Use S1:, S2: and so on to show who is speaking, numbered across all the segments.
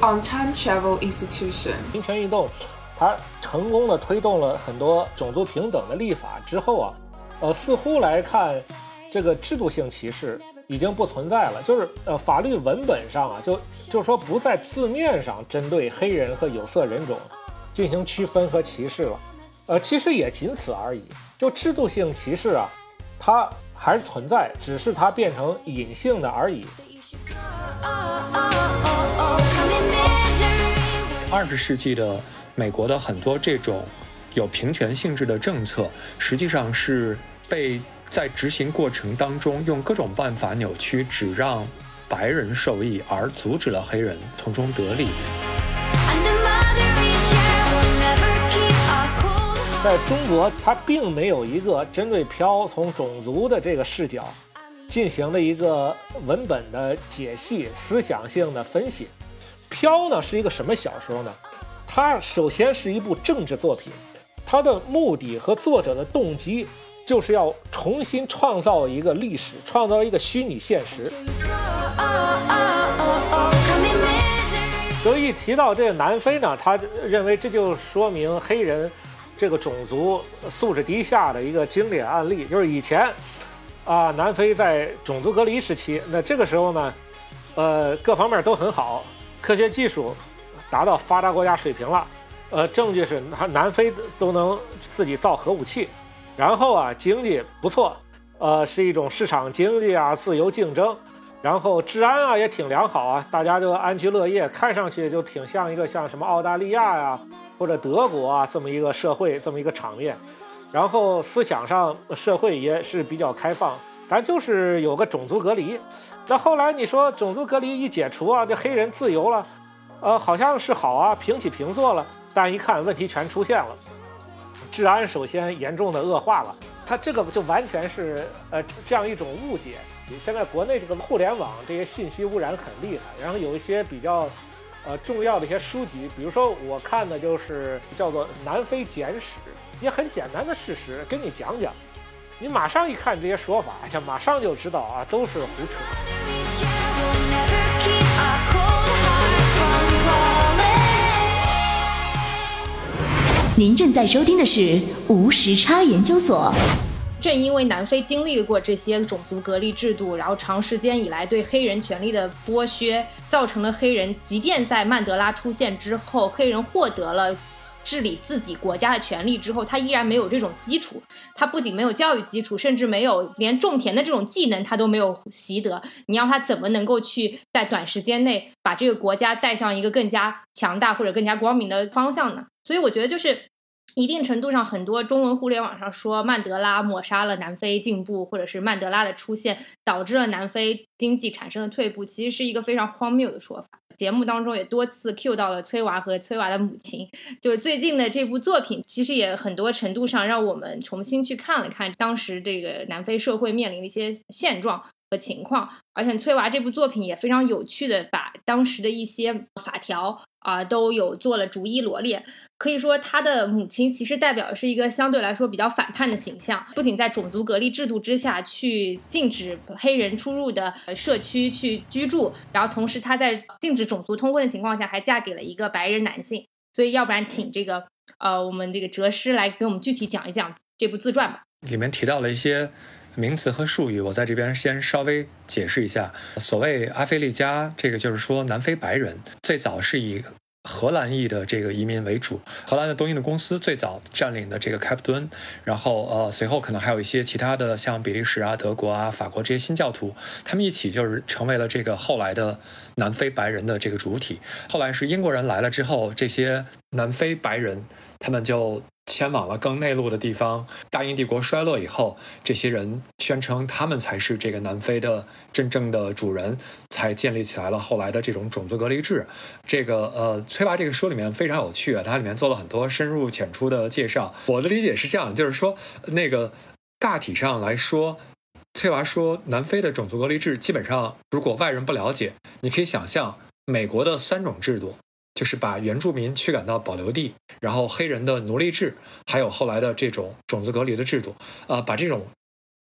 S1: on time travel institution.
S2: 平权运动，它成功的推动了很多种族平等的立法之后啊，呃，似乎来看，这个制度性歧视已经不存在了，就是呃，法律文本上啊，就就是说不在字面上针对黑人和有色人种进行区分和歧视了，呃，其实也仅此而已。就制度性歧视啊，它还是存在，只是它变成隐性的而已。
S3: 二十世纪的美国的很多这种有平权性质的政策，实际上是被在执行过程当中用各种办法扭曲，只让白人受益，而阻止了黑人从中得利。
S2: 在中国，它并没有一个针对漂从种族的这个视角进行了一个文本的解析、思想性的分析。飘呢是一个什么小说呢？它首先是一部政治作品，它的目的和作者的动机就是要重新创造一个历史，创造一个虚拟现实。所以一提到这个南非呢，他认为这就说明黑人。这个种族素质低下的一个经典案例，就是以前啊，南非在种族隔离时期，那这个时候呢，呃，各方面都很好，科学技术达到发达国家水平了，呃，证据是南南非都能自己造核武器，然后啊，经济不错，呃，是一种市场经济啊，自由竞争，然后治安啊也挺良好啊，大家就安居乐业，看上去就挺像一个像什么澳大利亚呀。或者德国啊，这么一个社会，这么一个场面，然后思想上社会也是比较开放，咱就是有个种族隔离。那后来你说种族隔离一解除啊，这黑人自由了，呃，好像是好啊，平起平坐了。但一看问题全出现了，治安首先严重的恶化了，它这个就完全是呃这样一种误解。现在国内这个互联网这些信息污染很厉害，然后有一些比较。呃，重要的一些书籍，比如说我看的就是叫做《南非简史》，也很简单的事实，跟你讲讲，你马上一看这些说法，就马上就知道啊，都是胡扯。
S4: 您正在收听的是无时差研究所。
S5: 正因为南非经历过这些种族隔离制度，然后长时间以来对黑人权利的剥削，造成了黑人即便在曼德拉出现之后，黑人获得了治理自己国家的权利之后，他依然没有这种基础。他不仅没有教育基础，甚至没有连种田的这种技能，他都没有习得。你让他怎么能够去在短时间内把这个国家带向一个更加强大或者更加光明的方向呢？所以我觉得就是。一定程度上，很多中文互联网上说曼德拉抹杀了南非进步，或者是曼德拉的出现导致了南非经济产生了退步，其实是一个非常荒谬的说法。节目当中也多次 cue 到了崔娃和崔娃的母亲，就是最近的这部作品，其实也很多程度上让我们重新去看了看当时这个南非社会面临的一些现状。和情况，而且崔娃这部作品也非常有趣的把当时的一些法条啊都有做了逐一罗列。可以说，他的母亲其实代表的是一个相对来说比较反叛的形象，不仅在种族隔离制度之下去禁止黑人出入的社区去居住，然后同时他在禁止种族通婚的情况下还嫁给了一个白人男性。所以，要不然请这个呃我们这个哲师来给我们具体讲一讲这部自传吧。
S3: 里面提到了一些。名词和术语，我在这边先稍微解释一下。所谓阿非利加，这个就是说南非白人，最早是以荷兰裔的这个移民为主。荷兰的东印度公司最早占领的这个开普敦，然后呃，随后可能还有一些其他的，像比利时啊、德国啊、法国这些新教徒，他们一起就是成为了这个后来的南非白人的这个主体。后来是英国人来了之后，这些南非白人他们就。迁往了更内陆的地方。大英帝国衰落以后，这些人宣称他们才是这个南非的真正的主人，才建立起来了后来的这种种族隔离制。这个呃，崔娃这个书里面非常有趣啊，它里面做了很多深入浅出的介绍。我的理解是这样，就是说那个大体上来说，崔娃说南非的种族隔离制基本上，如果外人不了解，你可以想象美国的三种制度。就是把原住民驱赶到保留地，然后黑人的奴隶制，还有后来的这种种族隔离的制度，呃，把这种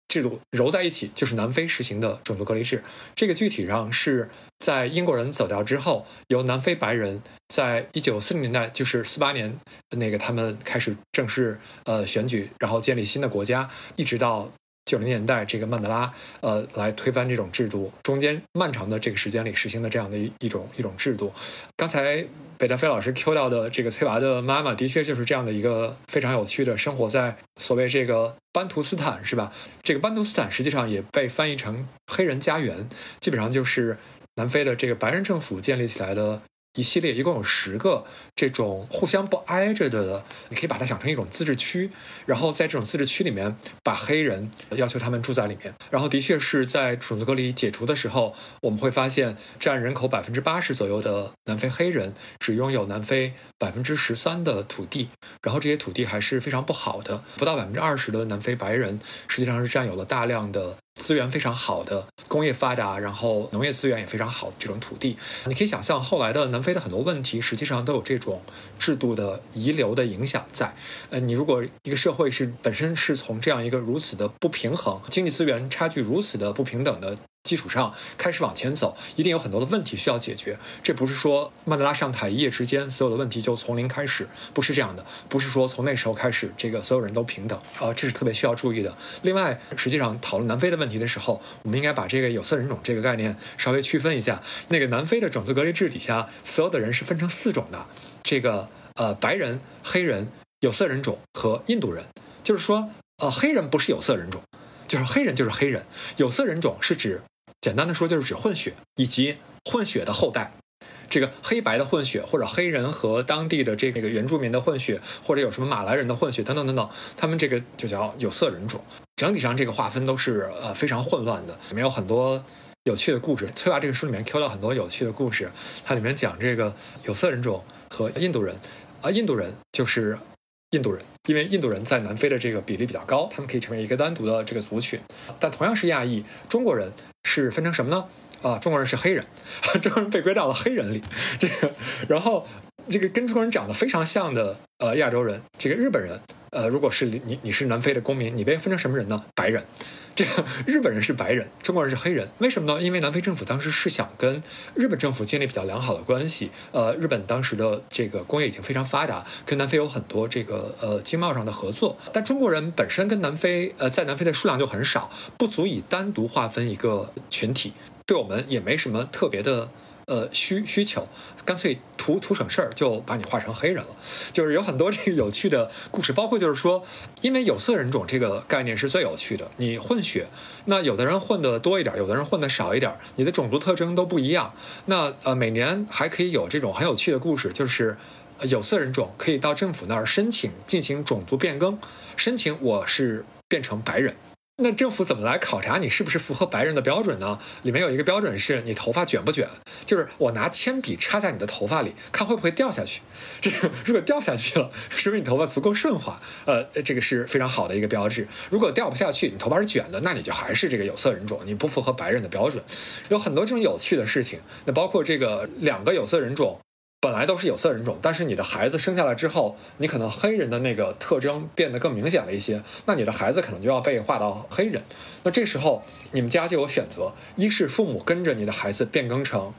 S3: 制度揉在一起，就是南非实行的种族隔离制。这个具体上是在英国人走掉之后，由南非白人在一九四零年代，就是四八年那个他们开始正式呃选举，然后建立新的国家，一直到。九零年代，这个曼德拉，呃，来推翻这种制度，中间漫长的这个时间里实行的这样的一一种一种制度。刚才北大飞老师 Q 到的这个崔娃的妈妈，的确就是这样的一个非常有趣的生活在所谓这个班图斯坦，是吧？这个班图斯坦实际上也被翻译成黑人家园，基本上就是南非的这个白人政府建立起来的。一系列一共有十个这种互相不挨着的，你可以把它想成一种自治区，然后在这种自治区里面，把黑人要求他们住在里面。然后的确是在种族隔离解除的时候，我们会发现占人口百分之八十左右的南非黑人只拥有南非百分之十三的土地，然后这些土地还是非常不好的，不到百分之二十的南非白人实际上是占有了大量的。资源非常好的工业发达，然后农业资源也非常好这种土地，你可以想象后来的南非的很多问题，实际上都有这种制度的遗留的影响在。呃，你如果一个社会是本身是从这样一个如此的不平衡、经济资源差距如此的不平等的。基础上开始往前走，一定有很多的问题需要解决。这不是说曼德拉上台一夜之间所有的问题就从零开始，不是这样的。不是说从那时候开始，这个所有人都平等。呃，这是特别需要注意的。另外，实际上讨论南非的问题的时候，我们应该把这个有色人种这个概念稍微区分一下。那个南非的种族隔离制底下，所有的人是分成四种的：这个呃白人、黑人、有色人种和印度人。就是说，呃，黑人不是有色人种，就是黑人就是黑人。有色人种是指。简单的说，就是指混血以及混血的后代，这个黑白的混血，或者黑人和当地的这个原住民的混血，或者有什么马来人的混血等等等等，他们这个就叫有色人种。整体上这个划分都是呃非常混乱的，里面有很多有趣的故事。崔娃这个书里面 Q 到很多有趣的故事，它里面讲这个有色人种和印度人，啊，印度人就是印度人，因为印度人在南非的这个比例比较高，他们可以成为一个单独的这个族群。但同样是亚裔，中国人。是分成什么呢？啊，中国人是黑人，中国人被归到了黑人里。这个，然后这个跟中国人长得非常像的呃亚洲人，这个日本人，呃，如果是你你是南非的公民，你被分成什么人呢？白人。这个 日本人是白人，中国人是黑人，为什么呢？因为南非政府当时是想跟日本政府建立比较良好的关系。呃，日本当时的这个工业已经非常发达，跟南非有很多这个呃经贸上的合作。但中国人本身跟南非呃在南非的数量就很少，不足以单独划分一个群体，对我们也没什么特别的。呃，需需求，干脆图图省事儿，就把你画成黑人了。就是有很多这个有趣的故事，包括就是说，因为有色人种这个概念是最有趣的。你混血，那有的人混的多一点，有的人混的少一点，你的种族特征都不一样。那呃，每年还可以有这种很有趣的故事，就是有色人种可以到政府那儿申请进行种族变更，申请我是变成白人。那政府怎么来考察你是不是符合白人的标准呢？里面有一个标准是你头发卷不卷，就是我拿铅笔插在你的头发里，看会不会掉下去。这个如果掉下去了，说明你头发足够顺滑，呃，这个是非常好的一个标志。如果掉不下去，你头发是卷的，那你就还是这个有色人种，你不符合白人的标准。有很多这种有趣的事情，那包括这个两个有色人种。本来都是有色人种，但是你的孩子生下来之后，你可能黑人的那个特征变得更明显了一些，那你的孩子可能就要被划到黑人。那这时候你们家就有选择：一是父母跟着你的孩子变更成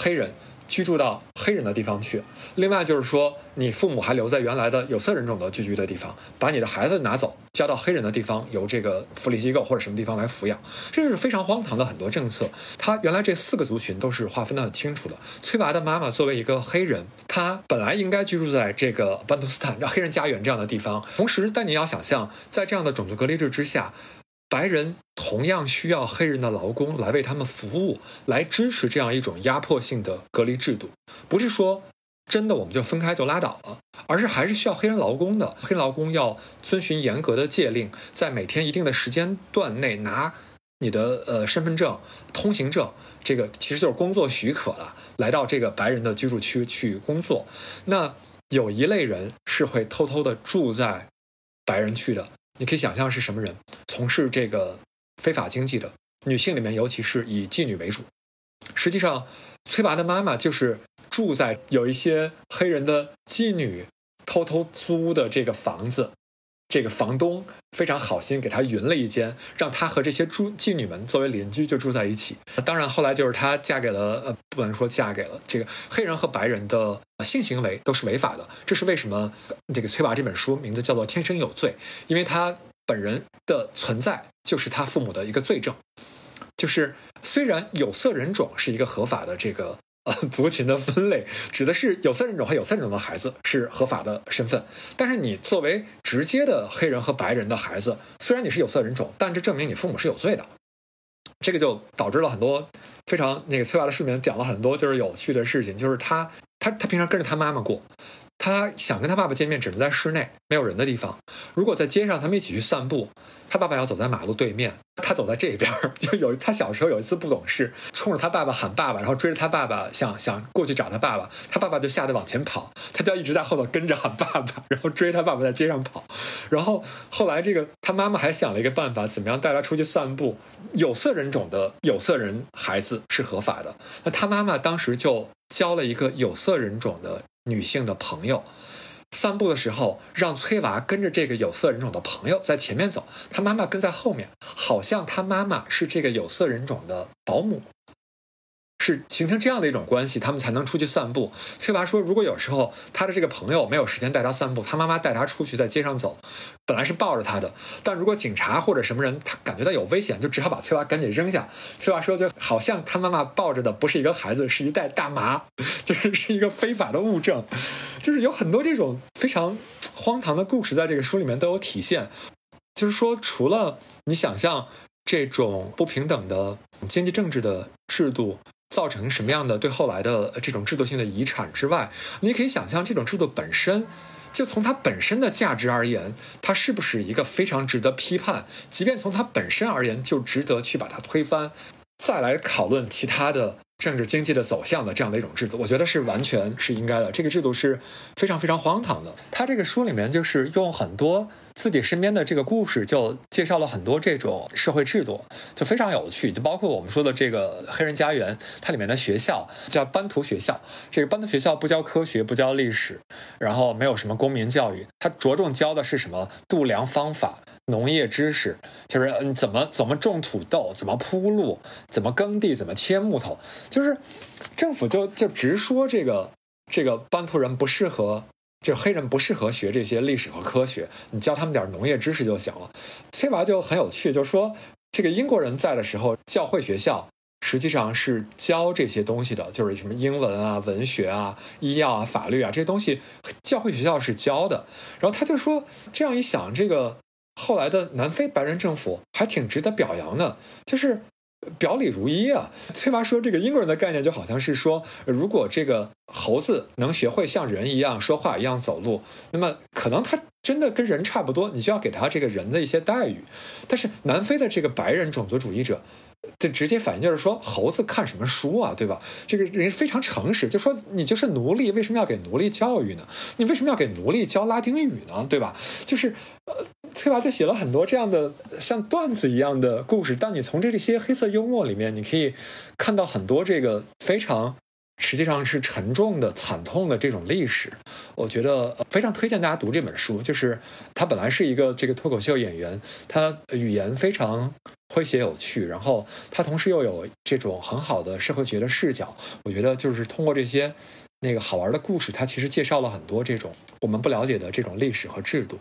S3: 黑人。居住到黑人的地方去，另外就是说，你父母还留在原来的有色人种的聚居的地方，把你的孩子拿走，交到黑人的地方，由这个福利机构或者什么地方来抚养，这是非常荒唐的很多政策。他原来这四个族群都是划分的很清楚的。崔娃的妈妈作为一个黑人，她本来应该居住在这个班图斯坦、黑人家园这样的地方，同时，但你要想象，在这样的种族隔离制之下。白人同样需要黑人的劳工来为他们服务，来支持这样一种压迫性的隔离制度。不是说真的我们就分开就拉倒了，而是还是需要黑人劳工的。黑劳工要遵循严格的戒令，在每天一定的时间段内拿你的呃身份证、通行证，这个其实就是工作许可了，来到这个白人的居住区去工作。那有一类人是会偷偷的住在白人区的。你可以想象是什么人从事这个非法经济的女性里面，尤其是以妓女为主。实际上，崔娃的妈妈就是住在有一些黑人的妓女偷偷租的这个房子这个房东非常好心给他匀了一间，让他和这些住妓女们作为邻居就住在一起。当然后来就是她嫁给了呃，不能说嫁给了这个黑人和白人的性行为都是违法的。这是为什么？这个崔娃这本书名字叫做《天生有罪》，因为他本人的存在就是他父母的一个罪证。就是虽然有色人种是一个合法的这个。呃，族群的分类指的是有色人种和有色人种的孩子是合法的身份，但是你作为直接的黑人和白人的孩子，虽然你是有色人种，但这证明你父母是有罪的。这个就导致了很多非常那个崔娃的视频讲了很多就是有趣的事情，就是他他他平常跟着他妈妈过。他想跟他爸爸见面，只能在室内没有人的地方。如果在街上，他们一起去散步，他爸爸要走在马路对面，他走在这边。就有他小时候有一次不懂事，冲着他爸爸喊爸爸，然后追着他爸爸想想过去找他爸爸，他爸爸就吓得往前跑，他就要一直在后头跟着喊爸爸，然后追他爸爸在街上跑。然后后来这个他妈妈还想了一个办法，怎么样带他出去散步？有色人种的有色人孩子是合法的，那他妈妈当时就教了一个有色人种的。女性的朋友散步的时候，让崔娃跟着这个有色人种的朋友在前面走，他妈妈跟在后面，好像他妈妈是这个有色人种的保姆。是形成这样的一种关系，他们才能出去散步。崔娃说，如果有时候他的这个朋友没有时间带他散步，他妈妈带他出去在街上走，本来是抱着他的，但如果警察或者什么人他感觉到有危险，就只好把崔娃赶紧扔下。崔娃说，就好像他妈妈抱着的不是一个孩子，是一袋大麻，就是是一个非法的物证，就是有很多这种非常荒唐的故事在这个书里面都有体现。就是说，除了你想象这种不平等的经济政治的制度。造成什么样的对后来的这种制度性的遗产之外，你可以想象这种制度本身，就从它本身的价值而言，它是不是一个非常值得批判？即便从它本身而言，就值得去把它推翻，再来讨论其他的政治经济的走向的这样的一种制度，我觉得是完全是应该的。这个制度是非常非常荒唐的。他这个书里面就是用很多。自己身边的这个故事就介绍了很多这种社会制度，就非常有趣。就包括我们说的这个黑人家园，它里面的学校叫班图学校。这个班图学校不教科学，不教历史，然后没有什么公民教育，它着重教的是什么度量方法、农业知识，就是嗯怎么怎么种土豆，怎么铺路，怎么耕地，怎么切木头。就是政府就就直说这个这个班图人不适合。就是黑人不适合学这些历史和科学，你教他们点农业知识就行了。崔娃就很有趣，就说这个英国人在的时候，教会学校实际上是教这些东西的，就是什么英文啊、文学啊、医药啊、法律啊这些东西，教会学校是教的。然后他就说，这样一想，这个后来的南非白人政府还挺值得表扬的，就是。表里如一啊！崔妈说，这个英国人的概念就好像是说，如果这个猴子能学会像人一样说话一样走路，那么可能他真的跟人差不多，你就要给他这个人的一些待遇。但是南非的这个白人种族主义者。这直接反应就是说，猴子看什么书啊，对吧？这个人非常诚实，就说你就是奴隶，为什么要给奴隶教育呢？你为什么要给奴隶教拉丁语呢？对吧？就是呃，崔娃就写了很多这样的像段子一样的故事，但你从这这些黑色幽默里面，你可以看到很多这个非常。实际上是沉重的、惨痛的这种历史，我觉得非常推荐大家读这本书。就是他本来是一个这个脱口秀演员，他语言非常诙谐有趣，然后他同时又有这种很好的社会学的视角。我觉得就是通过这些那个好玩的故事，他其实介绍了很多这种我们不了解的这种历史和制度。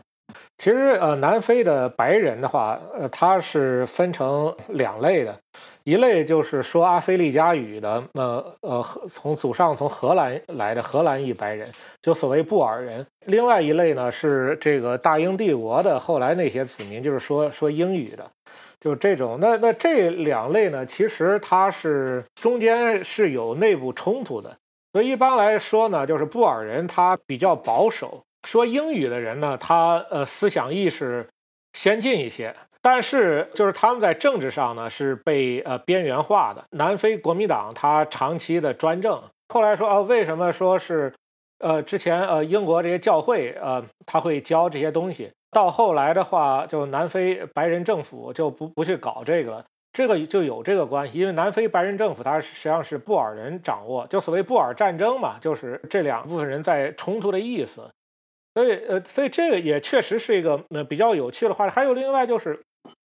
S2: 其实呃，南非的白人的话，呃，他是分成两类的。一类就是说阿非利加语的，呃呃，从祖上从荷兰来的荷兰裔白人，就所谓布尔人。另外一类呢是这个大英帝国的后来那些子民，就是说说英语的，就这种。那那这两类呢，其实它是中间是有内部冲突的。所以一般来说呢，就是布尔人他比较保守，说英语的人呢，他呃思想意识先进一些。但是，就是他们在政治上呢是被呃边缘化的。南非国民党他长期的专政，后来说啊，为什么说是，呃，之前呃英国这些教会呃他会教这些东西，到后来的话，就南非白人政府就不不去搞这个。这个就有这个关系，因为南非白人政府它实际上是布尔人掌握，就所谓布尔战争嘛，就是这两部分人在冲突的意思。所以呃，所以这个也确实是一个呃比较有趣的话题。还有另外就是，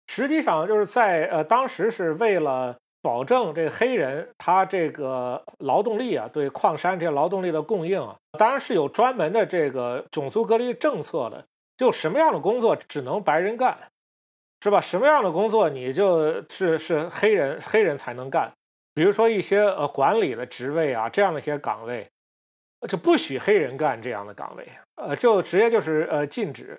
S2: 实际上就是在呃当时是为了保证这个黑人他这个劳动力啊，对矿山这些劳动力的供应啊，当然是有专门的这个种族隔离政策的。就什么样的工作只能白人干，是吧？什么样的工作你就是是黑人黑人才能干？比如说一些呃管理的职位啊，这样的一些岗位，就不许黑人干这样的岗位，呃，就直接就是呃禁止，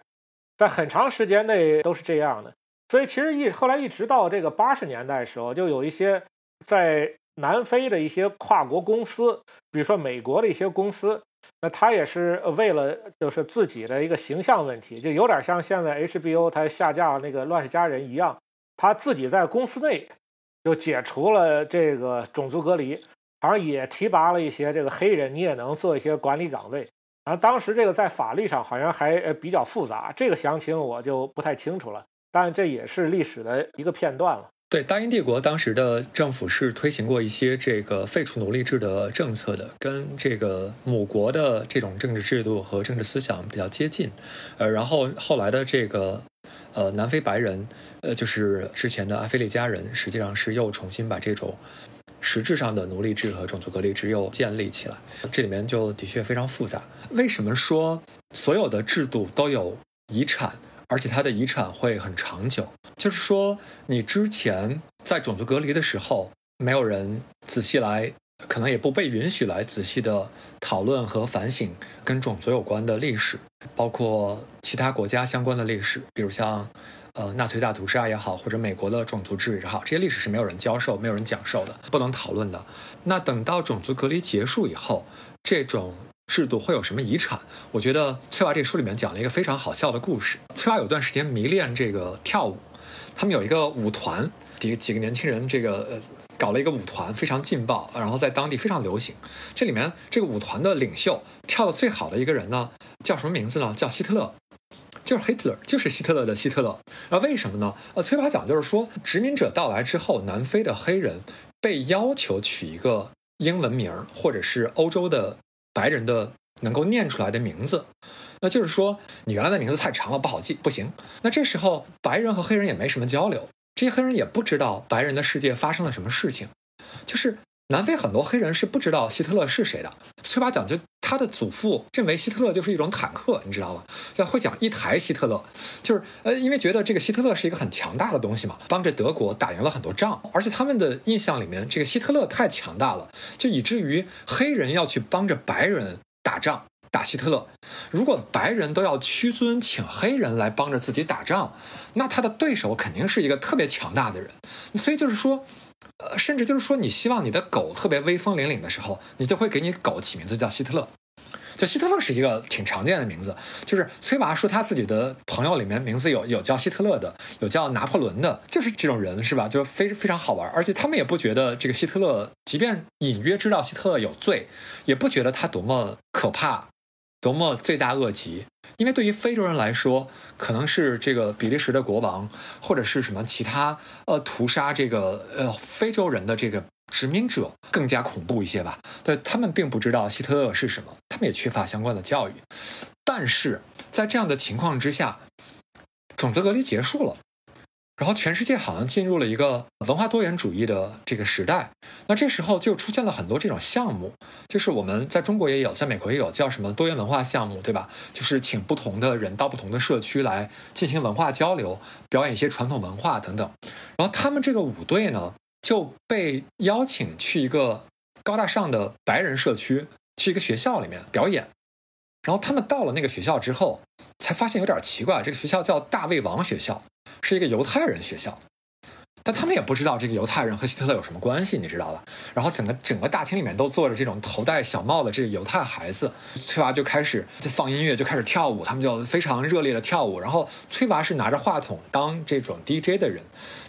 S2: 在很长时间内都是这样的。所以其实一后来一直到这个八十年代的时候，就有一些在南非的一些跨国公司，比如说美国的一些公司。那他也是为了就是自己的一个形象问题，就有点像现在 HBO 他下架那个《乱世佳人》一样，他自己在公司内就解除了这个种族隔离，好像也提拔了一些这个黑人，你也能做一些管理岗位。然后当时这个在法律上好像还呃比较复杂，这个详情我就不太清楚了，但这也是历史的一个片段了。
S3: 对，大英帝国当时的政府是推行过一些这个废除奴隶制的政策的，跟这个母国的这种政治制度和政治思想比较接近。呃，然后后来的这个呃南非白人，呃，就是之前的阿非利加人，实际上是又重新把这种实质上的奴隶制和种族隔离制又建立起来。这里面就的确非常复杂。为什么说所有的制度都有遗产？而且它的遗产会很长久，就是说，你之前在种族隔离的时候，没有人仔细来，可能也不被允许来仔细的讨论和反省跟种族有关的历史，包括其他国家相关的历史，比如像，呃，纳粹大屠杀也好，或者美国的种族制也好，这些历史是没有人教授、没有人讲授的，不能讨论的。那等到种族隔离结束以后，这种。制度会有什么遗产？我觉得翠娃这书里面讲了一个非常好笑的故事。翠娃有段时间迷恋这个跳舞，他们有一个舞团，几几个年轻人，这个呃搞了一个舞团，非常劲爆，然后在当地非常流行。这里面这个舞团的领袖跳的最好的一个人呢，叫什么名字呢？叫希特勒，就是 Hitler，就是希特勒的希特勒。啊，为什么呢？呃，崔娃讲就是说，殖民者到来之后，南非的黑人被要求取一个英文名，或者是欧洲的。白人的能够念出来的名字，那就是说你原来的名字太长了不好记，不行。那这时候白人和黑人也没什么交流，这些黑人也不知道白人的世界发生了什么事情，就是。南非很多黑人是不知道希特勒是谁的。缺乏讲，究他的祖父认为希特勒就是一种坦克，你知道吗？要会讲一台希特勒，就是呃，因为觉得这个希特勒是一个很强大的东西嘛，帮着德国打赢了很多仗，而且他们的印象里面，这个希特勒太强大了，就以至于黑人要去帮着白人打仗，打希特勒。如果白人都要屈尊请黑人来帮着自己打仗，那他的对手肯定是一个特别强大的人。所以就是说。呃，甚至就是说，你希望你的狗特别威风凛凛的时候，你就会给你狗起名字叫希特勒。就希特勒是一个挺常见的名字。就是崔娃说他自己的朋友里面名字有有叫希特勒的，有叫拿破仑的，就是这种人是吧？就非非常好玩，而且他们也不觉得这个希特勒，即便隐约知道希特勒有罪，也不觉得他多么可怕。多么罪大恶极！因为对于非洲人来说，可能是这个比利时的国王，或者是什么其他呃屠杀这个呃非洲人的这个殖民者更加恐怖一些吧。对他们并不知道希特勒是什么，他们也缺乏相关的教育。但是在这样的情况之下，种族隔离结束了。然后全世界好像进入了一个文化多元主义的这个时代，那这时候就出现了很多这种项目，就是我们在中国也有，在美国也有，叫什么多元文化项目，对吧？就是请不同的人到不同的社区来进行文化交流，表演一些传统文化等等。然后他们这个舞队呢就被邀请去一个高大上的白人社区，去一个学校里面表演。然后他们到了那个学校之后，才发现有点奇怪，这个学校叫大卫王学校。是一个犹太人学校，但他们也不知道这个犹太人和希特勒有什么关系，你知道吧？然后整个整个大厅里面都坐着这种头戴小帽的这个犹太孩子，崔娃就开始就放音乐，就开始跳舞，他们就非常热烈的跳舞。然后崔娃是拿着话筒当这种 DJ 的人。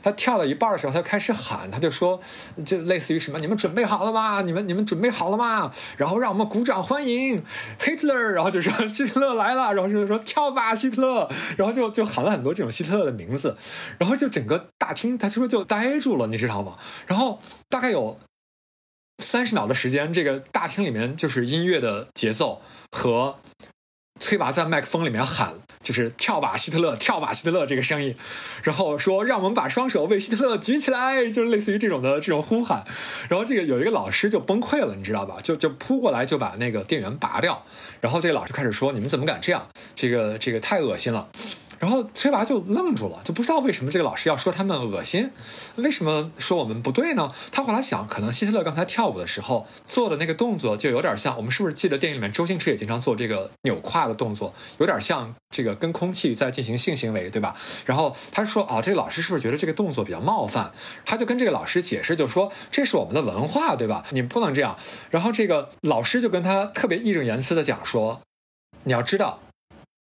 S3: 他跳了一半的时候，他就开始喊，他就说，就类似于什么，你们准备好了吗？你们你们准备好了吗？然后让我们鼓掌欢迎 Hitler，然后就说希特勒来了，然后就说跳吧希特勒，然后就就喊了很多这种希特勒的名字，然后就整个大厅他就就呆住了，你知道吗？然后大概有三十秒的时间，这个大厅里面就是音乐的节奏和崔娃在麦克风里面喊，就是跳吧希特勒，跳吧希特勒这个声音，然后说让我们把双手为希特勒举起来，就是类似于这种的这种呼喊。然后这个有一个老师就崩溃了，你知道吧？就就扑过来就把那个电源拔掉。然后这个老师开始说：“你们怎么敢这样？这个这个太恶心了。”然后崔娃就愣住了，就不知道为什么这个老师要说他们恶心，为什么说我们不对呢？他后来想，可能希特勒刚才跳舞的时候做的那个动作就有点像，我们是不是记得电影里面周星驰也经常做这个扭胯的动作，有点像这个跟空气在进行性行为，对吧？然后他说，哦，这个老师是不是觉得这个动作比较冒犯？他就跟这个老师解释，就说这是我们的文化，对吧？你不能这样。然后这个老师就跟他特别义正言辞的讲说，你要知道。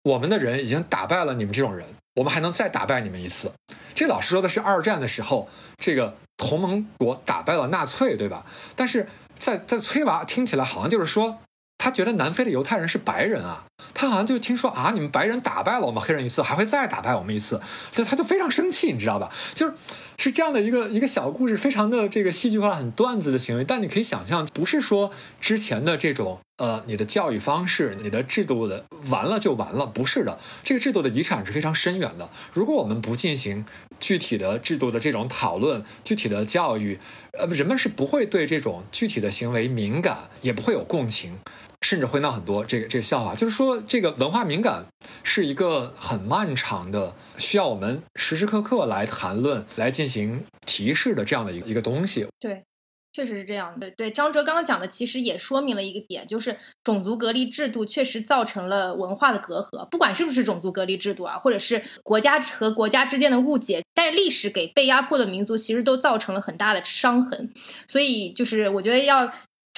S3: 我们的人已经打败了你们这种人，我们还能再打败你们一次。这老师说的是二战的时候，这个同盟国打败了纳粹，对吧？但是在在崔娃听起来好像就是说，他觉得南非的犹太人是白人啊，他好像就听说啊，你们白人打败了我们黑人一次，还会再打败我们一次，所以他就非常生气，你知道吧？就是是这样的一个一个小故事，非常的这个戏剧化、很段子的行为。但你可以想象，不是说之前的这种。呃，你的教育方式，你的制度的完了就完了，不是的，这个制度的遗产是非常深远的。如果我们不进行具体的制度的这种讨论，具体的教育，呃，人们是不会对这种具体的行为敏感，也不会有共情，甚至会闹很多这个这个笑话。就是说，这个文化敏感是一个很漫长的，需要我们时时刻刻来谈论、来进行提示的这样的一个一个东西。
S5: 对。确实是这样的，对张哲刚刚讲的，其实也说明了一个点，就是种族隔离制度确实造成了文化的隔阂。不管是不是种族隔离制度啊，或者是国家和国家之间的误解，但是历史给被压迫的民族其实都造成了很大的伤痕。所以，就是我觉得要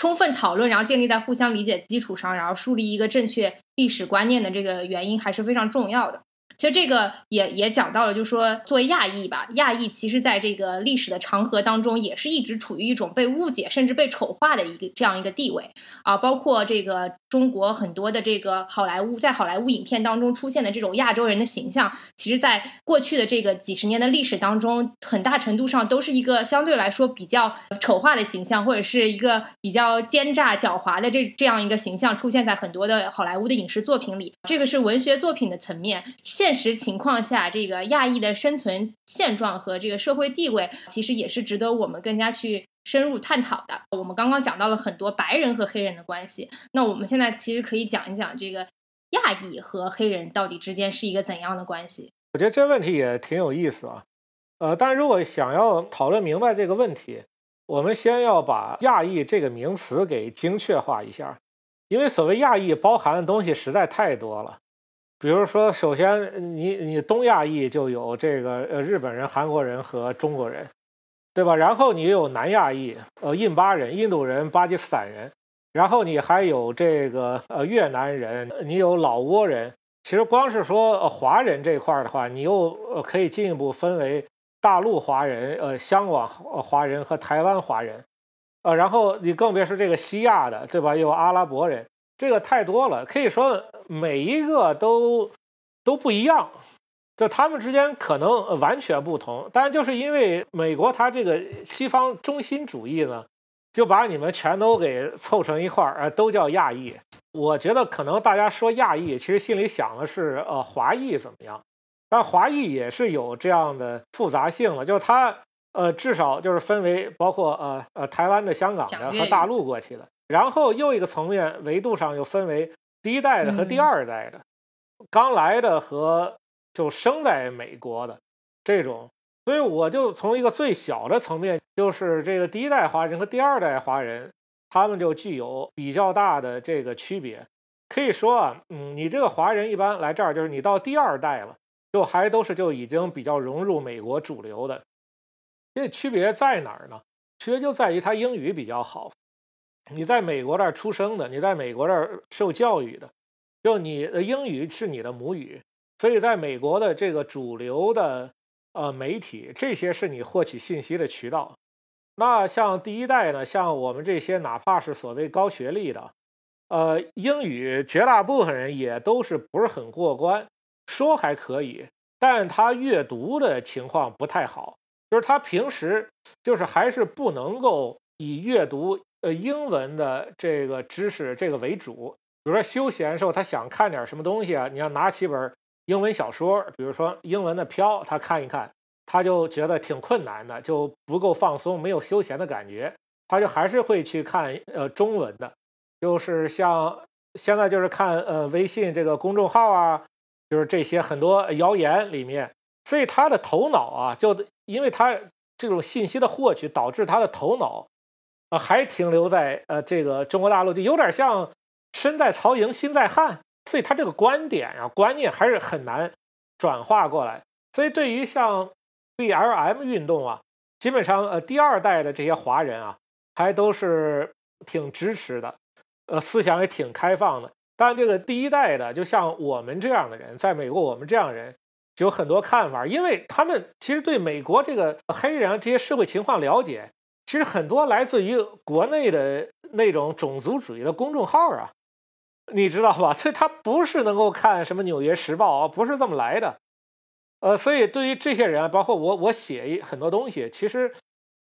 S5: 充分讨论，然后建立在互相理解基础上，然后树立一个正确历史观念的这个原因，还是非常重要的。其实这个也也讲到了，就是说作为亚裔吧，亚裔其实在这个历史的长河当中，也是一直处于一种被误解甚至被丑化的一个这样一个地位啊。包括这个中国很多的这个好莱坞，在好莱坞影片当中出现的这种亚洲人的形象，其实在过去的这个几十年的历史当中，很大程度上都是一个相对来说比较丑化的形象，或者是一个比较奸诈狡猾的这这样一个形象出现在很多的好莱坞的影视作品里。这个是文学作品的层面现。现实情况下，这个亚裔的生存现状和这个社会地位，其实也是值得我们更加去深入探讨的。我们刚刚讲到了很多白人和黑人的关系，那我们现在其实可以讲一讲这个亚裔和黑人到底之间是一个怎样的关系？
S2: 我觉得这问题也挺有意思啊。呃，但如果想要讨论明白这个问题，我们先要把亚裔这个名词给精确化一下，因为所谓亚裔包含的东西实在太多了。比如说，首先你你东亚裔就有这个呃日本人、韩国人和中国人，对吧？然后你有南亚裔，呃印巴人、印度人、巴基斯坦人，然后你还有这个呃越南人，你有老挝人。其实光是说华人这块儿的话，你又可以进一步分为大陆华人、呃香港华人和台湾华人，呃然后你更别说这个西亚的，对吧？有阿拉伯人。这个太多了，可以说每一个都都不一样，就他们之间可能完全不同。但就是因为美国它这个西方中心主义呢，就把你们全都给凑成一块儿，呃，都叫亚裔。我觉得可能大家说亚裔，其实心里想的是呃华裔怎么样？但华裔也是有这样的复杂性了，就是它呃至少就是分为包括呃呃台湾的、香港的和大陆过去的。然后又一个层面维度上又分为第一代的和第二代的，刚来的和就生在美国的这种，所以我就从一个最小的层面，就是这个第一代华人和第二代华人，他们就具有比较大的这个区别。可以说啊，嗯，你这个华人一般来这儿，就是你到第二代了，就还都是就已经比较融入美国主流的。这区别在哪儿呢？区别就在于他英语比较好。你在美国这儿出生的，你在美国这儿受教育的，就你的英语是你的母语，所以在美国的这个主流的呃媒体，这些是你获取信息的渠道。那像第一代呢，像我们这些哪怕是所谓高学历的，呃，英语绝大部分人也都是不是很过关，说还可以，但他阅读的情况不太好，就是他平时就是还是不能够以阅读。呃，英文的这个知识这个为主，比如说休闲的时候，他想看点什么东西啊，你要拿起本英文小说，比如说英文的《飘》，他看一看，他就觉得挺困难的，就不够放松，没有休闲的感觉，他就还是会去看呃中文的，就是像现在就是看呃微信这个公众号啊，就是这些很多谣言里面，所以他的头脑啊，就因为他这种信息的获取，导致他的头脑啊还停留在呃这个中国大陆，就有点像。身在曹营心在汉，所以他这个观点啊观念还是很难转化过来。所以对于像 BLM 运动啊，基本上呃第二代的这些华人啊，还都是挺支持的，呃思想也挺开放的。但这个第一代的，就像我们这样的人，在美国我们这样人就有很多看法，因为他们其实对美国这个黑人这些社会情况了解，其实很多来自于国内的那种种族主义的公众号啊。你知道吧？这他不是能够看什么《纽约时报》啊，不是这么来的。呃，所以对于这些人，包括我，我写很多东西，其实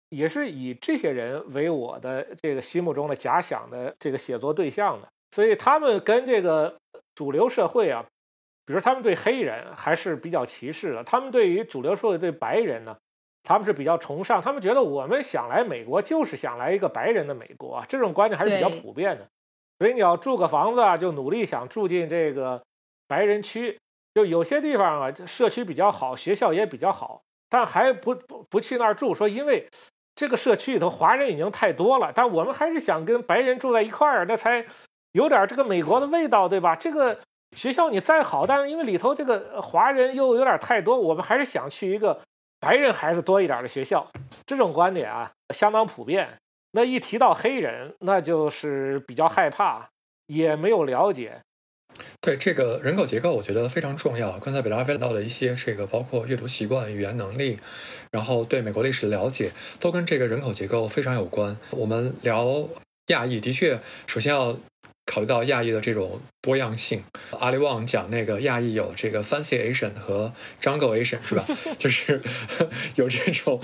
S2: 也是以这些人为我的这个心目中的假想的这个写作对象的。所以他们跟这个主流社会啊，比如他们对黑人还是比较歧视的，他们对于主流社会对白人呢，他们是比较崇尚，他们觉得我们想来美国就是想来一个白人的美国啊，这种观念还是比较普遍的。所以你要住个房子啊，就努力想住进这个白人区。就有些地方啊，社区比较好，学校也比较好，但还不不不去那儿住，说因为这个社区里头华人已经太多了。但我们还是想跟白人住在一块儿，那才有点这个美国的味道，对吧？这个学校你再好，但是因为里头这个华人又有点太多，我们还是想去一个白人孩子多一点的学校。这种观点啊，相当普遍。那一提到黑人，那就是比较害怕，也没有了解。
S3: 对这个人口结构，我觉得非常重要。刚才北大飞到的一些这个，包括阅读习惯、语言能力，然后对美国历史的了解，都跟这个人口结构非常有关。我们聊亚裔，的确，首先要。考虑到亚裔的这种多样性，阿里旺讲那个亚裔有这个 Fancy Asian 和 Jungle Asian 是吧？就是 有这种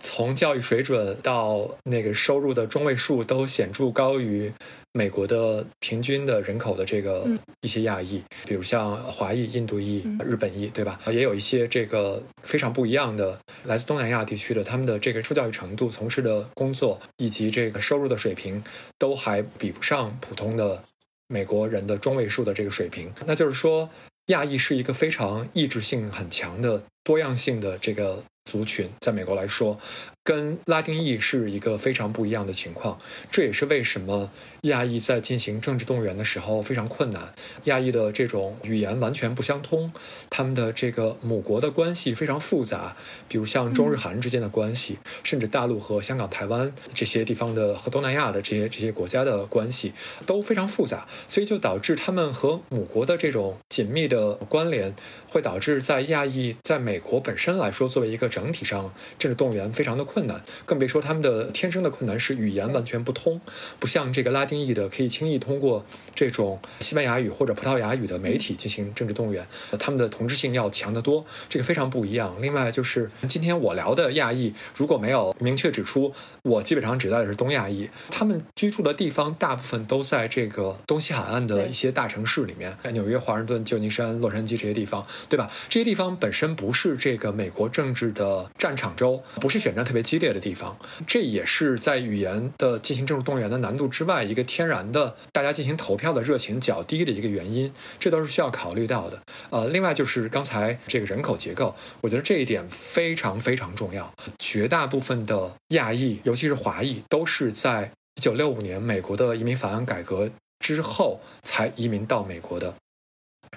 S3: 从教育水准到那个收入的中位数都显著高于美国的平均的人口的这个一些亚裔，比如像华裔、印度裔、日本裔，对吧？也有一些这个非常不一样的来自东南亚地区的，他们的这个受教育程度、从事的工作以及这个收入的水平都还比不上普通的。美国人的中位数的这个水平，那就是说，亚裔是一个非常意志性很强的多样性的这个。族群在美国来说，跟拉丁裔是一个非常不一样的情况。这也是为什么亚裔在进行政治动员的时候非常困难。亚裔的这种语言完全不相通，他们的这个母国的关系非常复杂，比如像中日韩之间的关系，甚至大陆和香港、台湾这些地方的和东南亚的这些这些国家的关系都非常复杂，所以就导致他们和母国的这种紧密的关联，会导致在亚裔在美国本身来说，作为一个。整体上政治动员非常的困难，更别说他们的天生的困难是语言完全不通，不像这个拉丁裔的可以轻易通过这种西班牙语或者葡萄牙语的媒体进行政治动员，他们的同质性要强得多，这个非常不一样。另外就是今天我聊的亚裔，如果没有明确指出，我基本上指代的是东亚裔，他们居住的地方大部分都在这个东西海岸的一些大城市里面，纽约、华盛顿、旧金山、洛杉矶这些地方，对吧？这些地方本身不是这个美国政治的。的战场州不是选战特别激烈的地方，这也是在语言的进行政治动员的难度之外，一个天然的大家进行投票的热情较低的一个原因，这都是需要考虑到的。呃，另外就是刚才这个人口结构，我觉得这一点非常非常重要。绝大部分的亚裔，尤其是华裔，都是在一九六五年美国的移民法案改革之后才移民到美国的。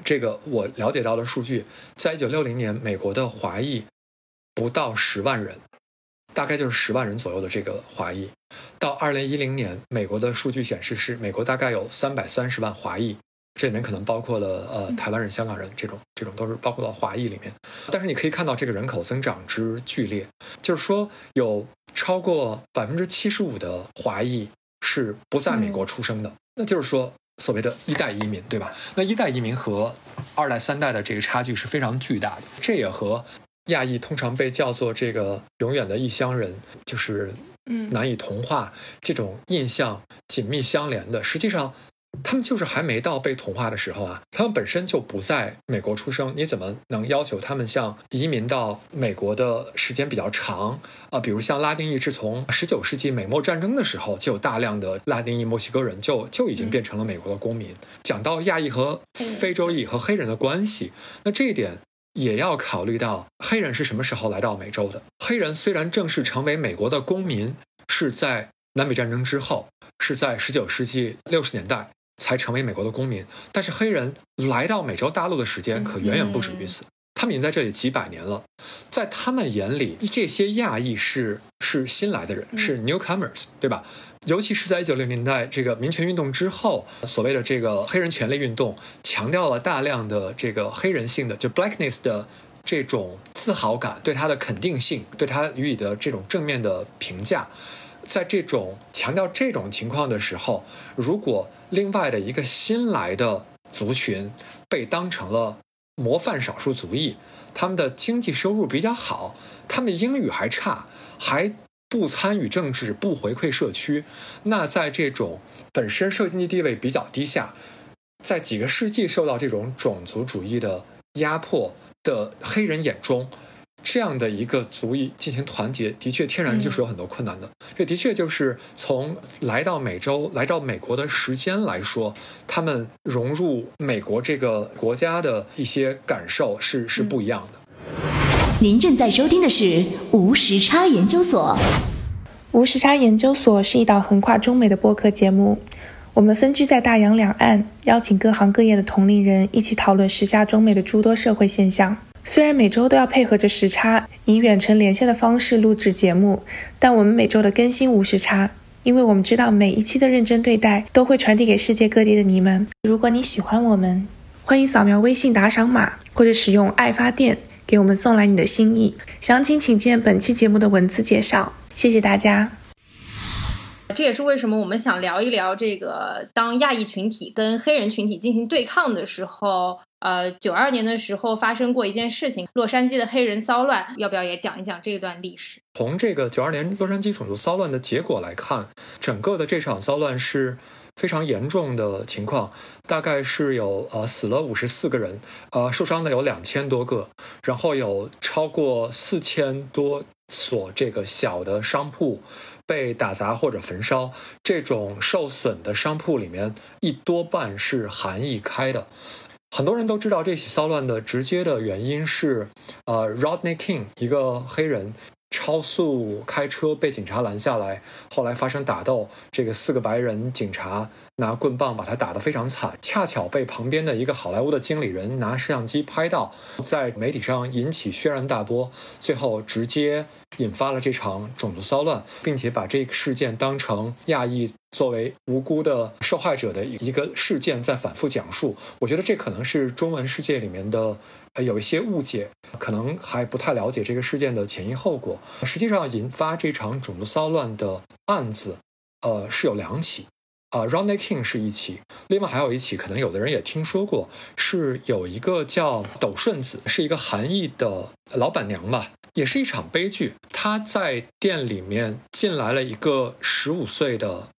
S3: 这个我了解到的数据，在一九六零年，美国的华裔。不到十万人，大概就是十万人左右的这个华裔。到二零一零年，美国的数据显示是美国大概有三百三十万华裔，这里面可能包括了呃台湾人、香港人这种，这种都是包括到华裔里面。但是你可以看到这个人口增长之剧烈，就是说有超过百分之七十五的华裔是不在美国出生的，那就是说所谓的一代移民，对吧？那一代移民和二代、三代的这个差距是非常巨大的，这也和。亚裔通常被叫做这个永远的异乡人，就是嗯难以同化这种印象紧密相连的。实际上，他们就是还没到被同化的时候啊，他们本身就不在美国出生，你怎么能要求他们像移民到美国的时间比较长啊？比如像拉丁裔，是从十九世纪美墨战争的时候就有大量的拉丁裔墨西哥人就就已经变成了美国的公民。讲到亚裔和非洲裔和黑人的关系，那这一点也要考虑到黑人是什么时候来到美洲的。黑人虽然正式成为美国的公民是在南北战争之后，是在十九世纪六十年代。才成为美国的公民，但是黑人来到美洲大陆的时间可远远不止于此。他们已经在这里几百年了，在他们眼里，这些亚裔是是新来的人，是 newcomers，对吧？尤其是在一九六零年代这个民权运动之后，所谓的这个黑人权利运动，强调了大量的这个黑人性的，就 blackness 的这种自豪感，对他的肯定性，对他予以的这种正面的评价。在这种强调这种情况的时候，如果另外的一个新来的族群被当成了模范少数族裔，他们的经济收入比较好，他们的英语还差，还不参与政治，不回馈社区，那在这种本身社会经济地位比较低下，在几个世纪受到这种种族主义的压迫的黑人眼中。这样的一个族裔进行团结，的确天然就是有很多困难的。这的确就是从来到美洲、来到美国的时间来说，他们融入美国这个国家的一些感受是是不一样的。
S4: 您正在收听的是无时差研究所。
S6: 无时差研究所是一档横跨中美的播客节目，我们分居在大洋两岸，邀请各行各业的同龄人一起讨论时下中美的诸多社会现象。虽然每周都要配合着时差，以远程连线的方式录制节目，但我们每周的更新无时差，因为我们知道每一期的认真对待都会传递给世界各地的你们。如果你喜欢我们，欢迎扫描微信打赏码，或者使用爱发电给我们送来你的心意。详情请见本期节目的文字介绍。谢谢大家。
S5: 这也是为什么我们想聊一聊这个，当亚裔群体跟黑人群体进行对抗的时候。呃，九二年的时候发生过一件事情，洛杉矶的黑人骚乱，要不要也讲一讲这段历史？
S3: 从这个九二年洛杉矶种族骚乱的结果来看，整个的这场骚乱是非常严重的情况，大概是有呃死了五十四个人，呃受伤的有两千多个，然后有超过四千多所这个小的商铺被打砸或者焚烧，这种受损的商铺里面一多半是含义开的。很多人都知道这起骚乱的直接的原因是，呃，Rodney King 一个黑人超速开车被警察拦下来，后来发生打斗，这个四个白人警察拿棍棒把他打得非常惨，恰巧被旁边的一个好莱坞的经理人拿摄像机拍到，在媒体上引起轩然大波，最后直接引发了这场种族骚乱，并且把这个事件当成亚裔。作为无辜的受害者的一个事件在反复讲述，我觉得这可能是中文世界里面的呃有一些误解，可能还不太了解这个事件的前因后果。实际上，引发这场种族骚乱的案子，呃，是有两起，啊，Ronnie King 是一起，另外还有一起，可能有的人也听说过，是有一个叫斗顺子，是一个韩裔的老板娘吧，也是一场悲剧。她在店里面进来了一个十五岁的。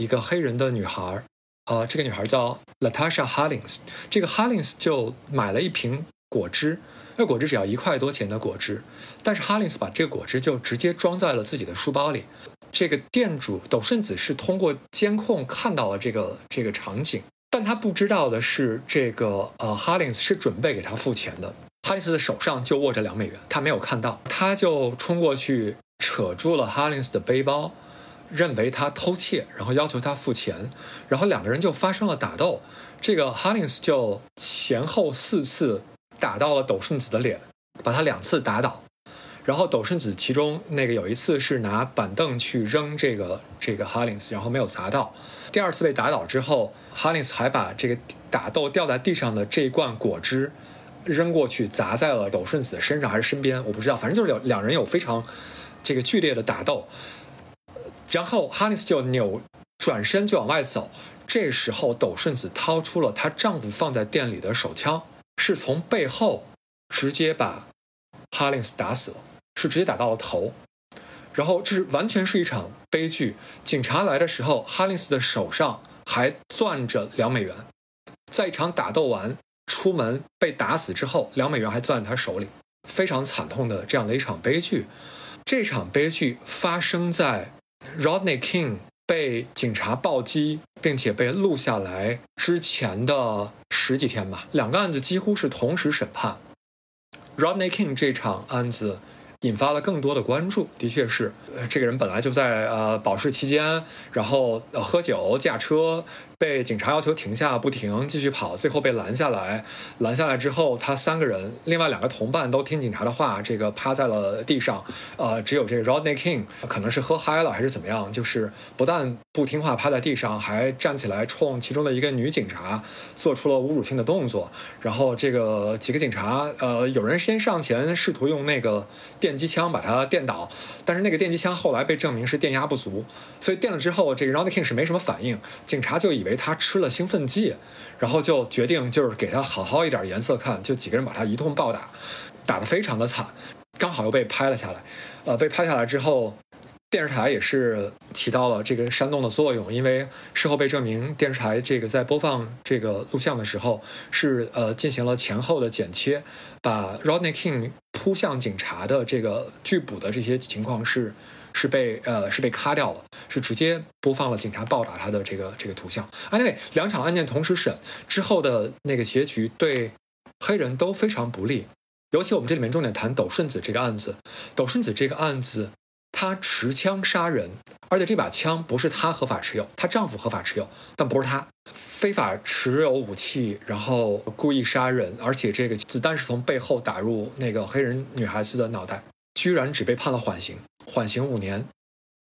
S3: 一个黑人的女孩，呃，这个女孩叫 Latasha Hollins。这个 Hollins 就买了一瓶果汁，那果汁只要一块多钱的果汁，但是 Hollins 把这个果汁就直接装在了自己的书包里。这个店主斗顺子是通过监控看到了这个这个场景，但他不知道的是，这个呃哈林斯是准备给他付钱的。哈林斯的手上就握着两美元，他没有看到，他就冲过去扯住了哈林斯的背包。认为他偷窃，然后要求他付钱，然后两个人就发生了打斗。这个哈林斯就前后四次打到了斗顺子的脸，把他两次打倒。然后斗顺子其中那个有一次是拿板凳去扔这个这个 Hollins，然后没有砸到。第二次被打倒之后，Hollins 还把这个打斗掉在地上的这一罐果汁扔过去，砸在了斗顺子的身上还是身边，我不知道。反正就是有两人有非常这个剧烈的打斗。然后哈尼斯就扭转身就往外走，这时候斗顺子掏出了她丈夫放在店里的手枪，是从背后直接把哈林斯打死了，是直接打到了头。然后这是完全是一场悲剧。警察来的时候，哈林斯的手上还攥着两美元，在一场打斗完出门被打死之后，两美元还攥在他手里，非常惨痛的这样的一场悲剧。这场悲剧发生在 Rodney King 被警察暴击，并且被录下来之前的十几天吧。两个案子几乎是同时审判。Rodney King 这场案子。引发了更多的关注，的确是，这个人本来就在呃保释期间，然后呃喝酒驾车，被警察要求停下不停，继续跑，最后被拦下来，拦下来之后，他三个人，另外两个同伴都听警察的话，这个趴在了地上，呃，只有这个 Rodney King 可能是喝嗨了还是怎么样，就是不但不听话趴在地上，还站起来冲其中的一个女警察做出了侮辱性的动作，然后这个几个警察，呃，有人先上前试图用那个电。击枪把他电倒，但是那个电击枪后来被证明是电压不足，所以电了之后，这个 Round King 是没什么反应。警察就以为他吃了兴奋剂，然后就决定就是给他好好一点颜色看，就几个人把他一通暴打，打得非常的惨，刚好又被拍了下来。呃，被拍下来之后。电视台也是起到了这个煽动的作用，因为事后被证明，电视台这个在播放这个录像的时候是呃进行了前后的剪切，把 Rodney King 扑向警察的这个拒捕的这些情况是是被呃是被咔掉了，是直接播放了警察暴打他的这个这个图像。另外两场案件同时审之后的那个结局对黑人都非常不利，尤其我们这里面重点谈斗顺子这个案子，斗顺子这个案子。她持枪杀人，而且这把枪不是她合法持有，她丈夫合法持有，但不是她非法持有武器，然后故意杀人，而且这个子弹是从背后打入那个黑人女孩子的脑袋，居然只被判了缓刑，缓刑五年，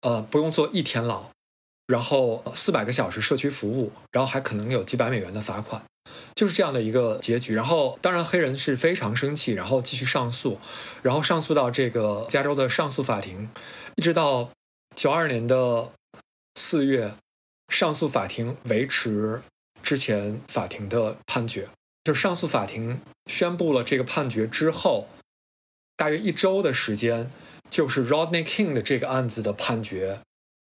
S3: 呃，不用坐一天牢，然后四百个小时社区服务，然后还可能有几百美元的罚款。就是这样的一个结局，然后当然黑人是非常生气，然后继续上诉，然后上诉到这个加州的上诉法庭，一直到九二年的四月，上诉法庭维持之前法庭的判决，就是上诉法庭宣布了这个判决之后，大约一周的时间，就是 Rodney King 的这个案子的判决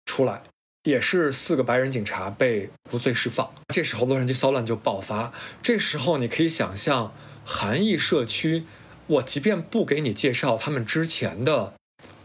S3: 出来。也是四个白人警察被无罪释放，这时候洛杉矶骚乱就爆发。这时候你可以想象，韩裔社区，我即便不给你介绍他们之前的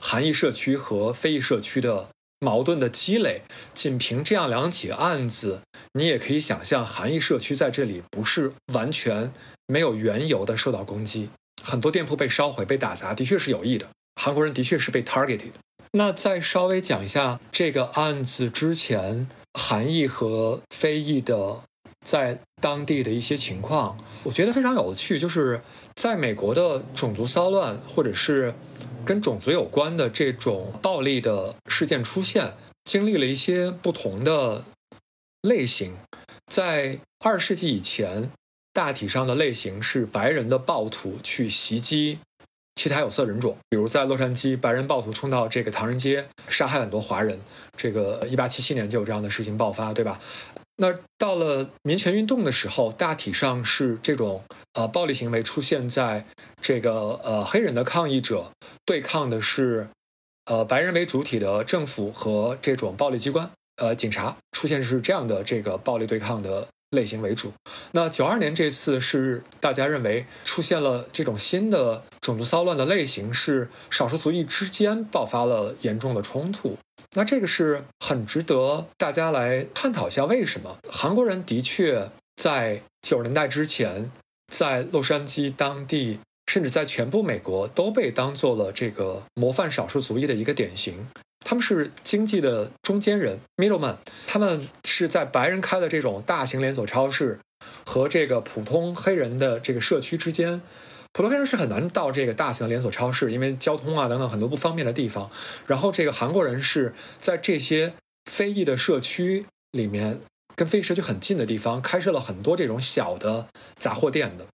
S3: 韩裔社区和非裔社区的矛盾的积累，仅凭这样两起案子，你也可以想象，韩裔社区在这里不是完全没有缘由的受到攻击，很多店铺被烧毁、被打砸，的确是有意的。韩国人的确是被 targeted。那再稍微讲一下这个案子之前韩裔和非裔的在当地的一些情况，我觉得非常有趣。就是在美国的种族骚乱或者是跟种族有关的这种暴力的事件出现，经历了一些不同的类型。在二世纪以前，大体上的类型是白人的暴徒去袭击。其他有色人种，比如在洛杉矶，白人暴徒冲到这个唐人街，杀害很多华人。这个一八七七年就有这样的事情爆发，对吧？那到了民权运动的时候，大体上是这种呃暴力行为出现在这个呃黑人的抗议者对抗的是呃白人为主体的政府和这种暴力机关，呃警察出现是这样的这个暴力对抗的。类型为主。那九二年这次是大家认为出现了这种新的种族骚乱的类型，是少数族裔之间爆发了严重的冲突。那这个是很值得大家来探讨一下，为什么韩国人的确在九十年代之前，在洛杉矶当地，甚至在全部美国都被当做了这个模范少数族裔的一个典型。他们是经济的中间人，middleman。他们是在白人开的这种大型连锁超市和这个普通黑人的这个社区之间，普通黑人是很难到这个大型的连锁超市，因为交通啊等等很多不方便的地方。然后这个韩国人是在这些非裔的社区里面，跟非裔社区很近的地方开设了很多这种小的杂货店的。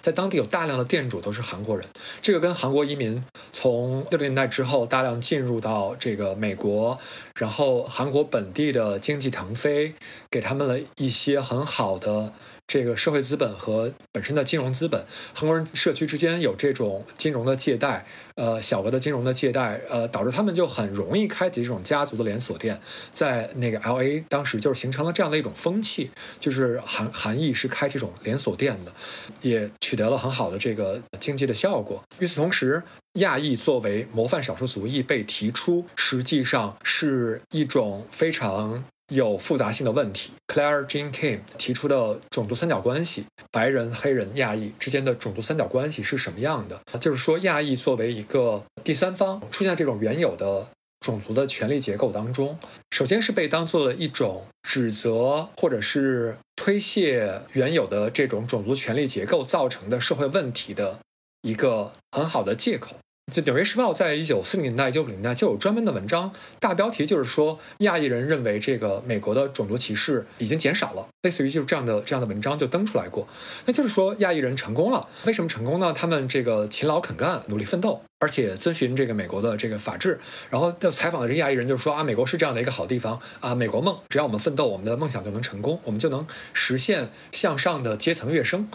S3: 在当地有大量的店主都是韩国人，这个跟韩国移民从六零年代之后大量进入到这个美国，然后韩国本地的经济腾飞，给他们了一些很好的这个社会资本和本身的金融资本，韩国人社区之间有这种金融的借贷，呃，小额的金融的借贷，呃，导致他们就很容易开启这种家族的连锁店，在那个 L A 当时就是形成了这样的一种风气，就是韩韩裔是开这种连锁店的，也取得了很好的这个经济的效果。与此同时，亚裔作为模范少数族裔被提出，实际上是一种非常。有复杂性的问题。Claire Jean Kim 提出的种族三角关系，白人、黑人、亚裔之间的种族三角关系是什么样的？就是说，亚裔作为一个第三方，出现这种原有的种族的权力结构当中，首先是被当做了一种指责或者是推卸原有的这种种族权力结构造成的社会问题的一个很好的借口。就《纽约时报》在一九四零年代、九五零年代就有专门的文章，大标题就是说，亚裔人认为这个美国的种族歧视已经减少了，类似于就是这样的这样的文章就登出来过。那就是说，亚裔人成功了，为什么成功呢？他们这个勤劳肯干、努力奋斗，而且遵循这个美国的这个法治。然后在采访的这亚裔人就是说啊，美国是这样的一个好地方啊，美国梦，只要我们奋斗，我们的梦想就能成功，我们就能实现向上的阶层跃升。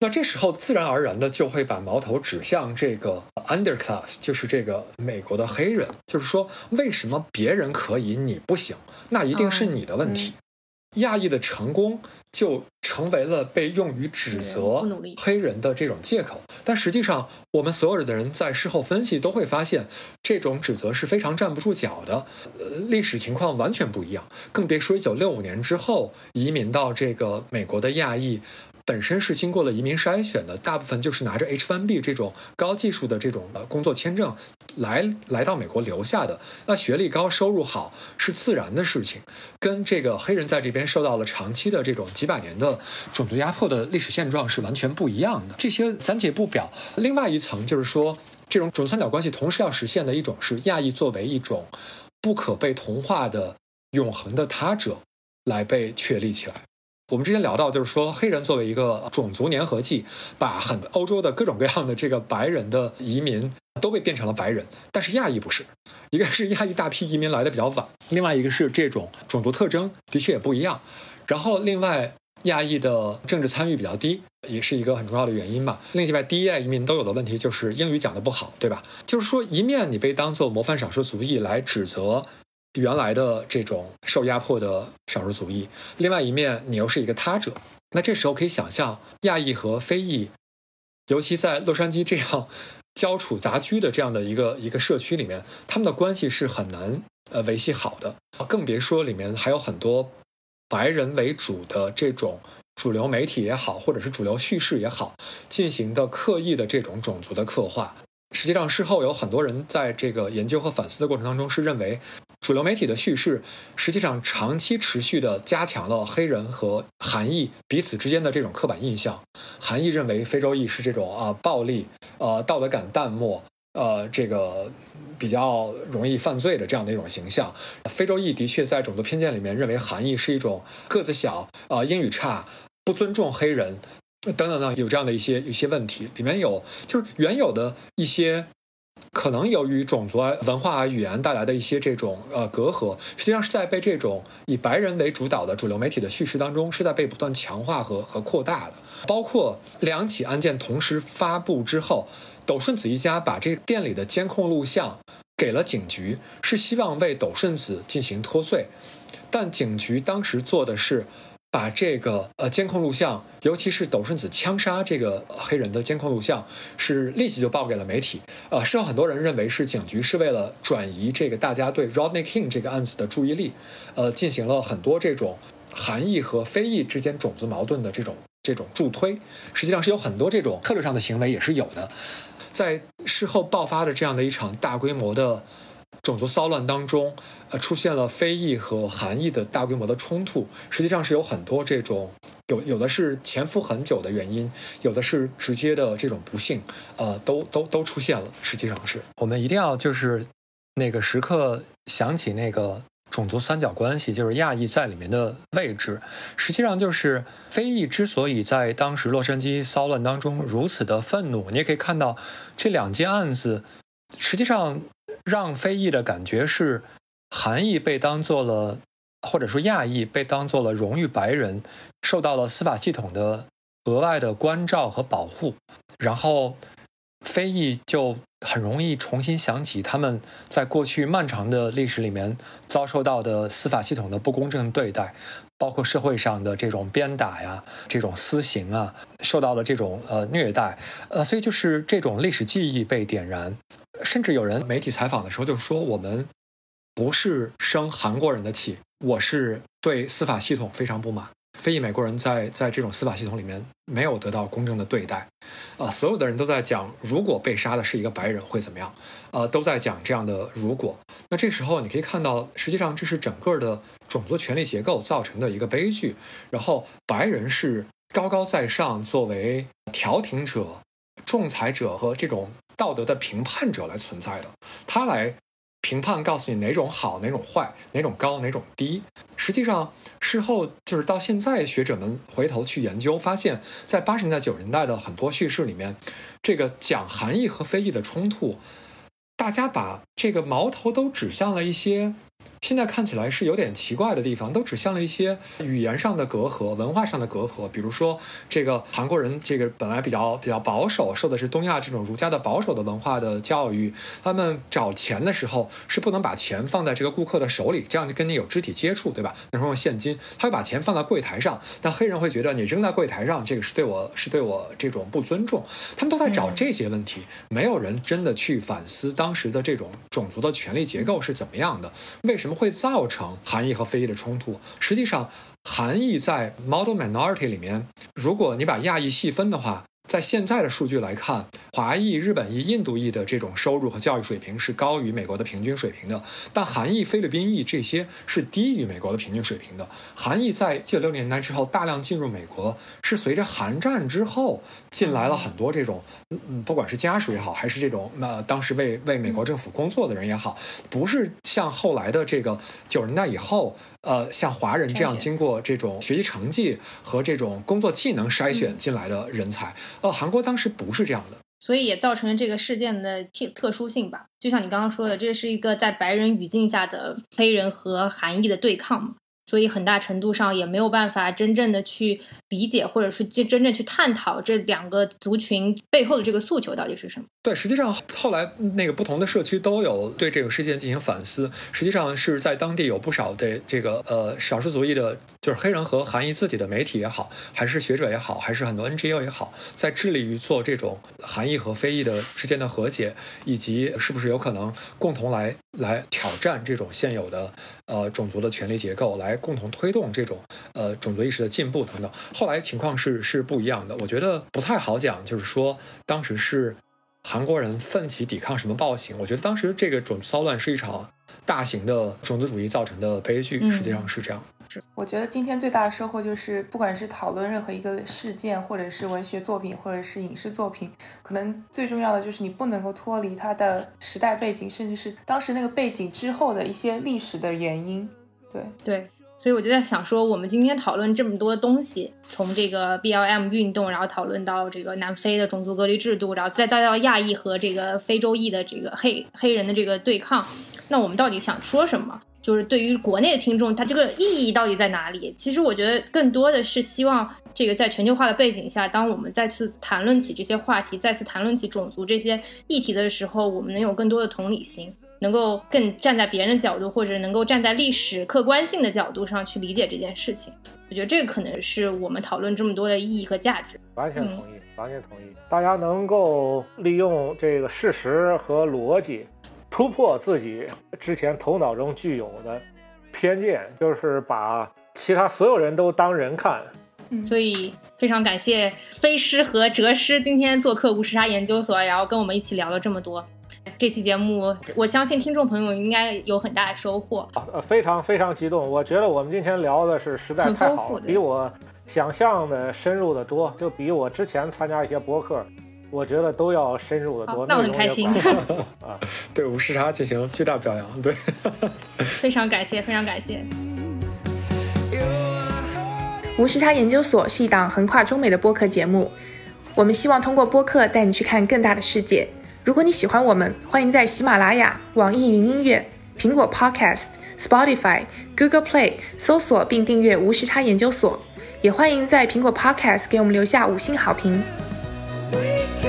S3: 那这时候自然而然的就会把矛头指向这个 underclass，就是这个美国的黑人，就是说为什么别人可以你不行？那一定是你的问题。亚裔的成功就成为了被用于指责黑人的这种借口。但实际上，我们所有的人在事后分析都会发现，这种指责是非常站不住脚的。呃，历史情况完全不一样，更别说一九六五年之后移民到这个美国的亚裔。本身是经过了移民筛选的，大部分就是拿着 H1B 这种高技术的这种呃工作签证来来到美国留下的。那学历高、收入好是自然的事情，跟这个黑人在这边受到了长期的这种几百年的种族压迫的历史现状是完全不一样的。这些暂且不表。另外一层就是说，这种种三角关系同时要实现的一种是亚裔作为一种不可被同化的永恒的他者来被确立起来。我们之前聊到，就是说黑人作为一个种族粘合剂，把很欧洲的各种各样的这个白人的移民都被变成了白人，但是亚裔不是，一个是亚裔大批移民来的比较晚，另外一个是这种种族特征的确也不一样，然后另外亚裔的政治参与比较低，也是一个很重要的原因吧。另外第一代移民都有的问题就是英语讲的不好，对吧？就是说一面你被当做模范少数族裔来指责。原来的这种受压迫的少数族裔，另外一面你又是一个他者，那这时候可以想象，亚裔和非裔，尤其在洛杉矶这样交处杂居的这样的一个一个社区里面，他们的关系是很难呃维系好的，更别说里面还有很多白人为主的这种主流媒体也好，或者是主流叙事也好，进行的刻意的这种种族的刻画。实际上，事后有很多人在这个研究和反思的过程当中，是认为主流媒体的叙事实际上长期持续的加强了黑人和韩裔彼此之间的这种刻板印象。韩裔认为非洲裔是这种啊暴力、呃道德感淡漠、呃这个比较容易犯罪的这样的一种形象。非洲裔的确在种族偏见里面认为韩裔是一种个子小、呃英语差、不尊重黑人。等等等，有这样的一些一些问题，里面有就是原有的一些可能由于种族、文化、语言带来的一些这种呃隔阂，实际上是在被这种以白人为主导的主流媒体的叙事当中，是在被不断强化和和扩大的。包括两起案件同时发布之后，斗顺子一家把这个店里的监控录像给了警局，是希望为斗顺子进行脱罪，但警局当时做的是。把这个呃监控录像，尤其是斗顺子枪杀这个黑人的监控录像，是立即就报给了媒体。呃，是有很多人认为是警局是为了转移这个大家对 Rodney King 这个案子的注意力，呃，进行了很多这种韩裔和非裔之间种族矛盾的这种这种助推。实际上是有很多这种策略上的行为也是有的，在事后爆发的这样的一场大规模的。种族骚乱当中，呃，出现了非裔和韩裔的大规模的冲突，实际上是有很多这种有有的是潜伏很久的原因，有的是直接的这种不幸，呃，都都都出现了。实际上是我们一定要就是那个时刻想起那个种族三角关系，就是亚裔在里面的位置。实际上就是非裔之所以在当时洛杉矶骚乱当中如此的愤怒，你也可以看到这两件案子，实际上。让非裔的感觉是，韩裔被当做了或者说亚裔被当做了荣誉白人，受到了司法系统的额外的关照和保护，然后非裔就很容易重新想起他们在过去漫长的历史里面遭受到的司法系统的不公正对待，包括社会上的这种鞭打呀、这种私刑啊，受到了这种呃虐待，呃，所以就是这种历史记忆被点燃，甚至有人媒体采访的时候就说我们。不是生韩国人的气，我是对司法系统非常不满。非裔美国人在在这种司法系统里面没有得到公正的对待，啊，所有的人都在讲，如果被杀的是一个白人会怎么样？呃，都在讲这样的如果。那这时候你可以看到，实际上这是整个的种族权力结构造成的一个悲剧。然后白人是高高在上，作为调停者、仲裁者和这种道德的评判者来存在的，他来。评判告诉你哪种好，哪种坏，哪种高，哪种低。实际上，事后就是到现在，学者们回头去研究，发现，在八十年代、九十年代的很多叙事里面，这个讲含义和非议的冲突，大家把这个矛头都指向了一些。现在看起来是有点奇怪的地方，都指向了一些语言上的隔阂、文化上的隔阂。比如说，这个韩国人，这个本来比较比较保守，受的是东亚这种儒家的保守的文化的教育。他们找钱的时候是不能把钱放在这个顾客的手里，这样就跟你有肢体接触，对吧？那时候用现金，他会把钱放在柜台上。但黑人会觉得你扔在柜台上，这个是对我是对我这种不尊重。他们都在找这些问题，没有人真的去反思当时的这种种族的权力结构是怎么样的。为什么么会造成含义和非裔的冲突？实际上，含义在 model minority 里面，如果你把亚裔细分的话。在现在的数据来看，华裔、日本裔、印度裔的这种收入和教育水平是高于美国的平均水平的，但韩裔、菲律宾裔这些是低于美国的平均水平的。韩裔在九六年代之后大量进入美国，是随着韩战之后进来了很多这种，嗯，不管是家属也好，还是这种呃当时为为美国政府工作的人也好，不是像后来的这个九十年代以后，呃，像华人这样经过这种学习成绩和这种工作技能筛选进来的人才。呃，韩国当时不是这样的，
S5: 所以也造成了这个事件的特特殊性吧。就像你刚刚说的，这是一个在白人语境下的黑人和韩裔的对抗嘛。所以很大程度上也没有办法真正的去理解，或者是真真正去探讨这两个族群背后的这个诉求到底是什么。
S3: 对，实际上后来那个不同的社区都有对这个事件进行反思。实际上是在当地有不少的这个呃少数族裔的，就是黑人和韩裔自己的媒体也好，还是学者也好，还是很多 NGO 也好，在致力于做这种韩裔和非裔的之间的和解，以及是不是有可能共同来来挑战这种现有的呃种族的权力结构来。共同推动这种呃种族意识的进步等等，后来情况是是不一样的。我觉得不太好讲，就是说当时是韩国人奋起抵抗什么暴行。我觉得当时这个种族骚乱是一场大型的种族主义造成的悲剧，实际上是这样。
S6: 我觉得今天最大的收获就是，不管是讨论任何一个事件，或者是文学作品，或者是影视作品，可能最重要的就是你不能够脱离它的时代背景，甚至是当时那个背景之后的一些历史的原因。对
S5: 对。所以我就在想说，我们今天讨论这么多东西，从这个 BLM 运动，然后讨论到这个南非的种族隔离制度，然后再再到亚裔和这个非洲裔的这个黑黑人的这个对抗，那我们到底想说什么？就是对于国内的听众，他这个意义到底在哪里？其实我觉得更多的是希望这个在全球化的背景下，当我们再次谈论起这些话题，再次谈论起种族这些议题的时候，我们能有更多的同理心。能够更站在别人的角度，或者能够站在历史客观性的角度上去理解这件事情，我觉得这个可能是我们讨论这么多的意义和价值。
S2: 完全同意，完全同意。大家能够利用这个事实和逻辑，突破自己之前头脑中具有的偏见，就是把其他所有人都当人看。
S5: 嗯所以非常感谢飞师和哲师今天做客无时差研究所，然后跟我们一起聊了这么多。这期节目，我相信听众朋友应该有很大的收获。
S2: 呃，非常非常激动，我觉得我们今天聊的是实在太好了，比我想象的深入的多，就比我之前参加一些博客，我觉得都要深入的多。
S5: 那我很开心
S3: 啊！对无时差进行巨大表扬，对，
S5: 非常感谢，非常感谢。
S6: 无时差研究所是一档横跨中美的播客节目，我们希望通过播客带你去看更大的世界。如果你喜欢我们，欢迎在喜马拉雅、网易云音乐、苹果 Podcast Spotify、Google Play 搜索并订阅无时差研究所，也欢迎在苹果 Podcast 给我们留下五星好评。We can